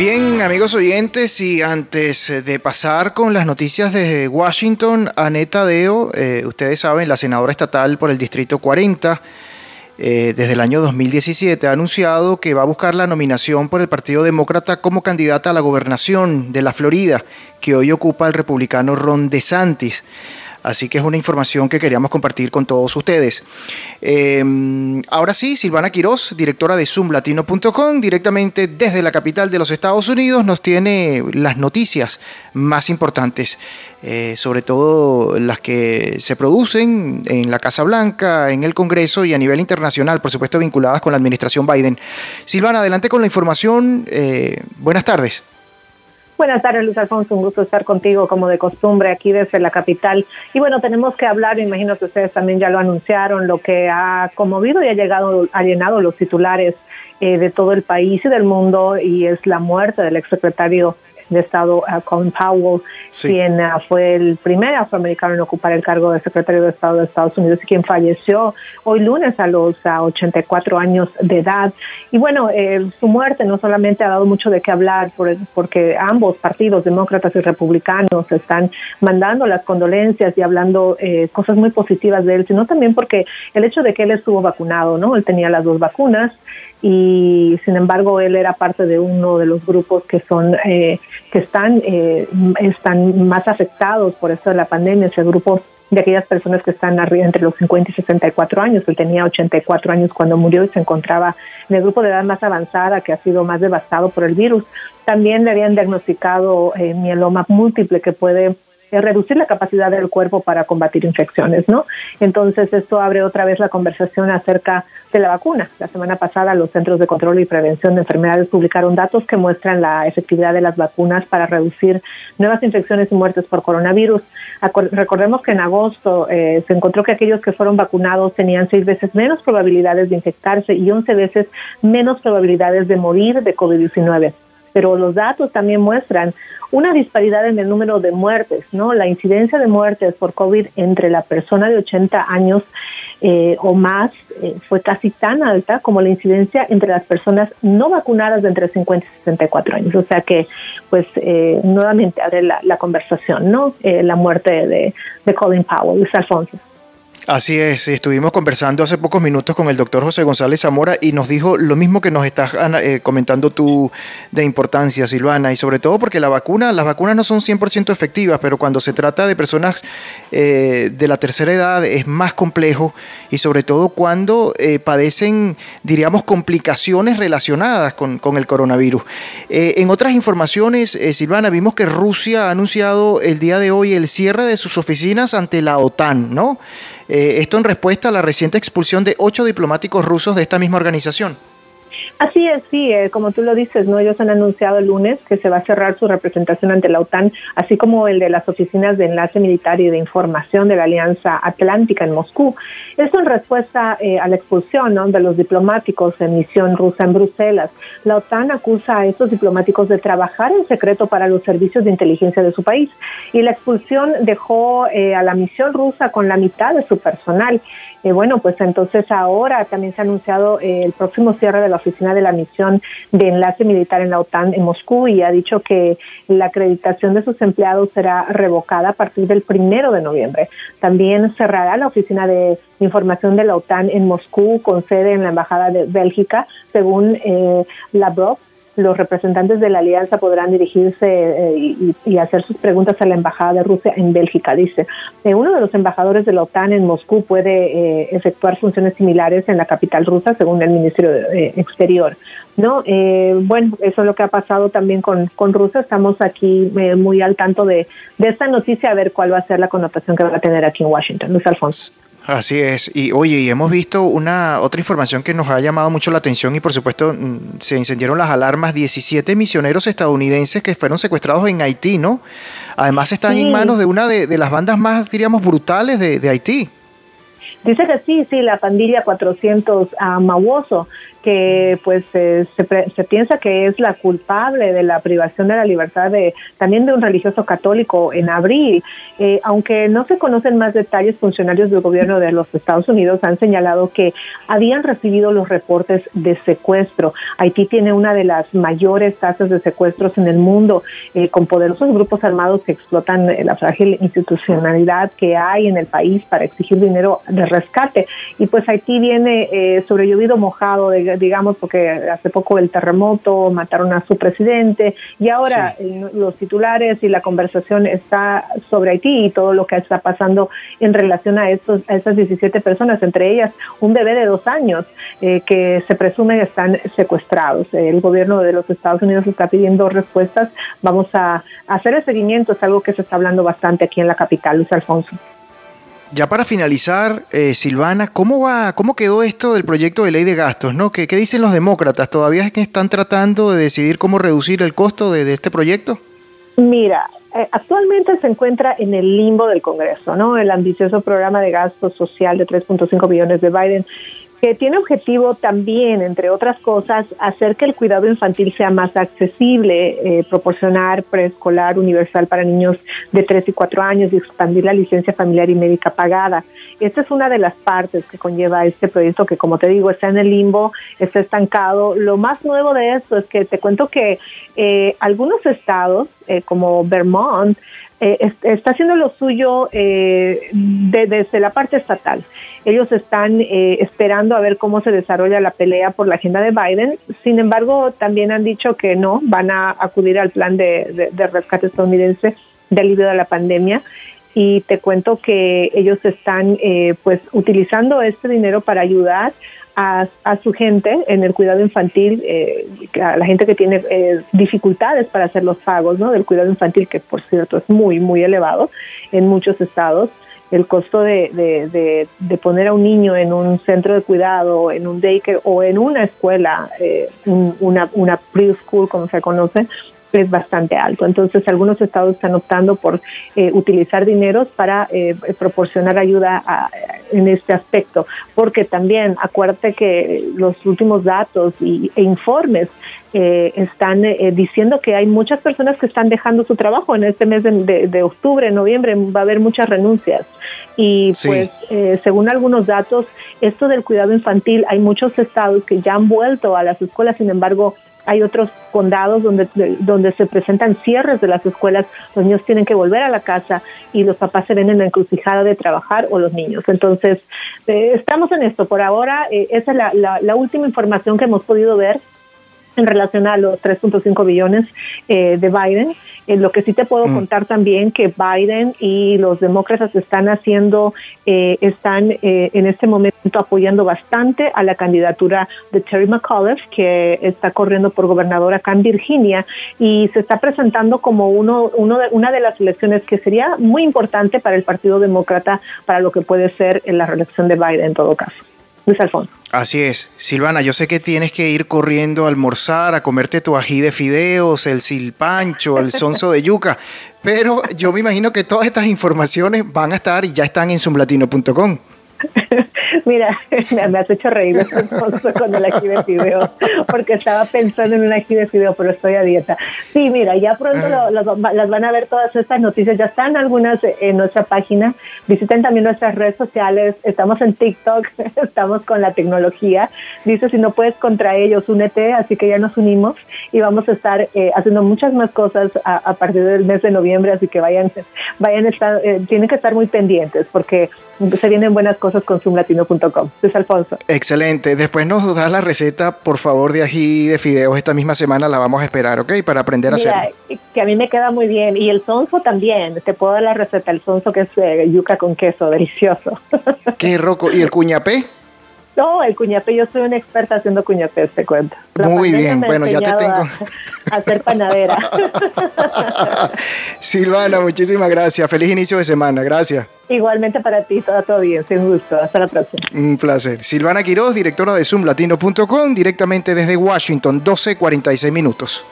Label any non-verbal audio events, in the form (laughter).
Bien, amigos oyentes, y antes de pasar con las noticias de Washington, Aneta Deo, eh, ustedes saben, la senadora estatal por el Distrito 40, eh, desde el año 2017, ha anunciado que va a buscar la nominación por el Partido Demócrata como candidata a la gobernación de la Florida, que hoy ocupa el republicano Ron DeSantis. Así que es una información que queríamos compartir con todos ustedes. Eh, ahora sí, Silvana Quiroz, directora de zoomlatino.com, directamente desde la capital de los Estados Unidos, nos tiene las noticias más importantes, eh, sobre todo las que se producen en la Casa Blanca, en el Congreso y a nivel internacional, por supuesto vinculadas con la administración Biden. Silvana, adelante con la información. Eh, buenas tardes. Buenas tardes, Luis Alfonso. Un gusto estar contigo, como de costumbre, aquí desde la capital. Y bueno, tenemos que hablar, imagino que ustedes también ya lo anunciaron, lo que ha conmovido y ha llegado, ha llenado los titulares eh, de todo el país y del mundo, y es la muerte del exsecretario de Estado uh, Colin Powell, quien uh, fue el primer afroamericano en ocupar el cargo de secretario de Estado de Estados Unidos y quien falleció hoy lunes a los 84 uh, años de edad. Y bueno, eh, su muerte no solamente ha dado mucho de qué hablar porque ambos partidos, demócratas y republicanos, están mandando las condolencias y hablando eh, cosas muy positivas de él, sino también porque el hecho de que él estuvo vacunado, ¿no? Él tenía las dos vacunas y sin embargo él era parte de uno de los grupos que son eh, que están eh, están más afectados por esto de la pandemia ese grupo de aquellas personas que están arriba entre los 50 y 64 años él tenía 84 años cuando murió y se encontraba en el grupo de edad más avanzada que ha sido más devastado por el virus. También le habían diagnosticado eh, mieloma múltiple que puede reducir la capacidad del cuerpo para combatir infecciones, ¿no? Entonces esto abre otra vez la conversación acerca de la vacuna. La semana pasada los Centros de Control y Prevención de Enfermedades publicaron datos que muestran la efectividad de las vacunas para reducir nuevas infecciones y muertes por coronavirus. Recordemos que en agosto eh, se encontró que aquellos que fueron vacunados tenían seis veces menos probabilidades de infectarse y once veces menos probabilidades de morir de COVID-19 pero los datos también muestran una disparidad en el número de muertes, ¿no? La incidencia de muertes por COVID entre la persona de 80 años eh, o más eh, fue casi tan alta como la incidencia entre las personas no vacunadas de entre 50 y 64 años. O sea que, pues, eh, nuevamente abre la, conversación, ¿no? la muerte de, de Colin Powell, Luis Alfonso. Así es, estuvimos conversando hace pocos minutos con el doctor José González Zamora y nos dijo lo mismo que nos estás eh, comentando tú de importancia, Silvana, y sobre todo porque la vacuna, las vacunas no son 100% efectivas, pero cuando se trata de personas eh, de la tercera edad es más complejo y sobre todo cuando eh, padecen, diríamos, complicaciones relacionadas con, con el coronavirus. en otras informaciones, Silvana, vimos que Rusia ha anunciado el día de hoy el cierre de sus oficinas ante la OTAN, ¿no? Eh, esto en respuesta a la reciente expulsión de ocho diplomáticos rusos de esta misma organización. Así es, sí, eh, como tú lo dices, no ellos han anunciado el lunes que se va a cerrar su representación ante la OTAN, así como el de las oficinas de enlace militar y de información de la Alianza Atlántica en Moscú. Esto en respuesta eh, a la expulsión de los diplomáticos en misión rusa en Bruselas. La OTAN acusa a estos diplomáticos de trabajar en secreto para los servicios de inteligencia de su país y la expulsión dejó eh, a la misión rusa con la mitad de su personal. Eh, bueno, pues entonces ahora también se ha anunciado eh, el próximo cierre de la oficina de la misión de enlace militar en la OTAN en Moscú y ha dicho que la acreditación de sus empleados será revocada a partir del primero de noviembre. También cerrará la oficina de información de la OTAN en Moscú con sede en la Embajada de Bélgica, según eh, Lavrov los representantes de la alianza podrán dirigirse eh, y, hacer sus preguntas a la embajada de Rusia en Bélgica. Dice, eh, uno de los embajadores de la OTAN en Moscú puede eh, efectuar funciones similares en la capital rusa, según el Ministerio de Exterior. No, bueno, eso es lo que ha pasado también con, con Rusia. Estamos aquí muy al tanto de, de esta noticia, a ver cuál va a ser la connotación que va a tener aquí en Washington. Luis Alfonso. Así es. Y oye, y hemos visto una otra información que nos ha llamado mucho la atención y por supuesto mm, se encendieron las alarmas. 17 misioneros estadounidenses que fueron secuestrados en Haití, ¿no? Además están en manos de una de, las bandas más, diríamos, brutales de, Haití. Dice que sí, sí, la pandilla 400 a que pues se, se, piensa que es la culpable de la privación de la libertad de también de un religioso católico en abril. Eh, aunque no se conocen más detalles, funcionarios del gobierno de los Estados Unidos han señalado que habían recibido los reportes de secuestro. Haití tiene una de las mayores tasas de secuestros en el mundo, eh, con poderosos grupos armados que explotan la frágil institucionalidad que hay en el país para exigir dinero de rescate. Y pues Haití viene eh, sobre llovido mojado de digamos, porque hace poco el terremoto, mataron a su presidente y ahora los titulares y la conversación está sobre Haití y todo lo que está pasando en relación a, estos, a estas 17 personas, entre ellas un bebé de dos años eh, que se presume están secuestrados. El gobierno de los Estados Unidos está pidiendo respuestas. Vamos a hacer el seguimiento, es algo que se está hablando bastante aquí en la capital, Luis Alfonso. Ya para finalizar, eh, Silvana, ¿cómo va, cómo quedó esto del proyecto de ley de gastos? ¿no? ¿Qué, dicen los demócratas? ¿Todavía es que están tratando de decidir cómo reducir el costo de, este proyecto? Mira, eh, actualmente se encuentra en el limbo del Congreso, ¿no? El ambicioso programa de gasto social de 3.5 billones de Biden que tiene objetivo también, entre otras cosas, hacer que el cuidado infantil sea más accesible, eh, proporcionar preescolar universal para niños de 3 y 4 años y expandir la licencia familiar y médica pagada. Esta es una de las partes que conlleva este proyecto que, como te digo, está en el limbo, está estancado. Lo más nuevo de esto es que te cuento que eh, algunos estados, eh, como Vermont, está haciendo lo suyo desde la parte estatal. Ellos están eh, esperando a ver cómo se desarrolla la pelea por la agenda de Biden. Sin embargo, también han dicho que no, van a acudir al plan de, rescate estadounidense de alivio de la pandemia y te cuento que ellos están eh, pues utilizando este dinero para ayudar a, su gente en el cuidado infantil, eh, a la gente que tiene dificultades para hacer los pagos ¿no? del cuidado infantil, que por cierto es muy, muy elevado en muchos estados el costo de, de, poner a un niño en un centro de cuidado, en un daycare o en una escuela, eh, una, una preschool como se conoce, es bastante alto. Entonces, algunos estados están optando por eh, utilizar dineros para eh, proporcionar ayuda en este aspecto, porque también acuérdate que los últimos datos y, e informes eh, están diciendo que hay muchas personas que están dejando su trabajo en este mes de, de, octubre, noviembre, va a haber muchas renuncias. Y pues, según algunos datos, esto del cuidado infantil, hay muchos estados que ya han vuelto a las escuelas, sin embargo, hay otros condados donde, donde se presentan cierres de las escuelas, los niños tienen que volver a la casa y los papás se ven en la encrucijada de trabajar o los niños. Entonces, eh, estamos en esto. Por ahora, eh, esa es la, la, última información que hemos podido ver en relación a los 3.5 billones eh, de Biden. Eh, lo que sí te puedo mm. contar también que Biden y los demócratas están haciendo, eh, están en este momento apoyando bastante a la candidatura de Terry McAuliffe, que está corriendo por gobernadora acá en Virginia y se está presentando como uno, uno de, una de las elecciones que sería muy importante para el Partido Demócrata para lo que puede ser en la reelección de Biden en todo caso. Luis Alfonso. Así es. Silvana, yo sé que tienes que ir corriendo a almorzar, a comerte tu ají de fideos, el silpancho, el sonso de yuca, pero yo me imagino que todas estas informaciones van a estar y ya están en zoomlatino.com. (laughs) Mira, (laughs) me has hecho reír con el ají de fideo, porque estaba pensando en un ají de fideo, pero estoy a dieta. Sí, mira, ya pronto las van a ver todas estas noticias, ya están algunas en nuestra página. Visiten también nuestras redes sociales, estamos en TikTok, (laughs) estamos con la tecnología. Dice, si no puedes contra ellos, únete, así que ya nos unimos y vamos a estar eh, haciendo muchas más cosas a, partir del mes de noviembre, así que vayan, vayan, estar, eh, tienen que estar muy pendientes porque se vienen buenas cosas con zoomlatino.com. Es Alfonso. Excelente. Después nos das la receta, por favor, de ají de fideos. Esta misma semana la vamos a esperar, ¿ok? Para aprender a hacerlo. Que a mí me queda muy bien. Y el sonso también. Te puedo dar la receta. El sonso que es eh, yuca con queso. Delicioso. Qué roco. ¿Y el cuñapé? No, el cuñapé, yo soy una experta haciendo cuñapé, te cuento. Muy bien, bueno, ya te tengo. A, hacer panadera. (laughs) Silvana, muchísimas gracias. Feliz inicio de semana, gracias. Igualmente para ti, todo, todo bien, sin gusto. Hasta la próxima. Un placer. Silvana Quiroz, directora de zoomlatino.com, directamente desde Washington, 12.46 minutos.